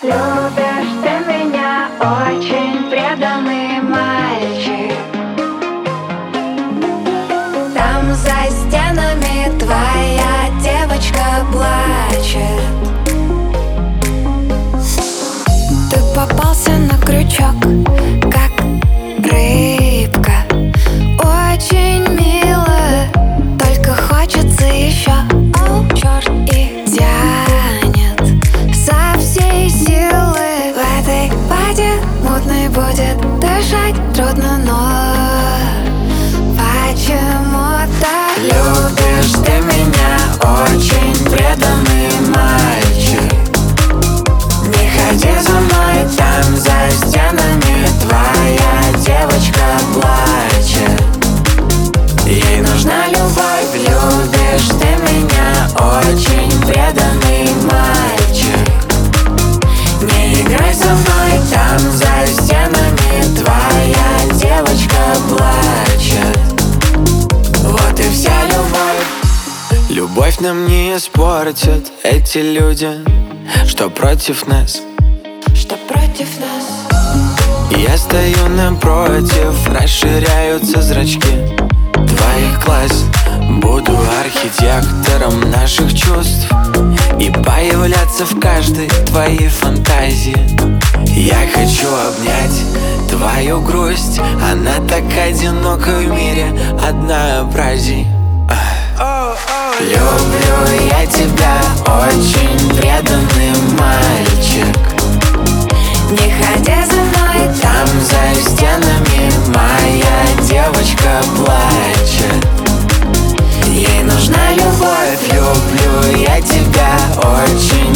Любишь ты меня, очень преданный мальчик. Там за стенами твоя девочка плачет. Ты попался на крючок, как рыбка. Очень мило, только хочется еще. О, черт, и будет дышать трудно, но мной, там за стенами твоя девочка плачет. Вот и вся любовь. Любовь нам не испортит эти люди, что против нас. Что против нас? Я стою напротив, расширяются зрачки Твоих глаз. Буду архитектором наших чувств И появляться в каждой твоей фантазии Я хочу обнять твою грусть. Она так одинока в мире однообразий. Люблю я тебя, очень преданный мальчик. Не ходя за мной, Там за стенами моя девочка плачет. Ей нужна любовь. Люблю я тебя, очень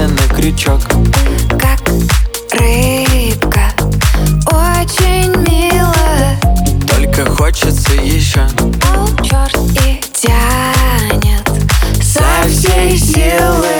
повелся на крючок. Как рыбка, очень мило. Только хочется еще. О, черт, и тянет. Со всей силы.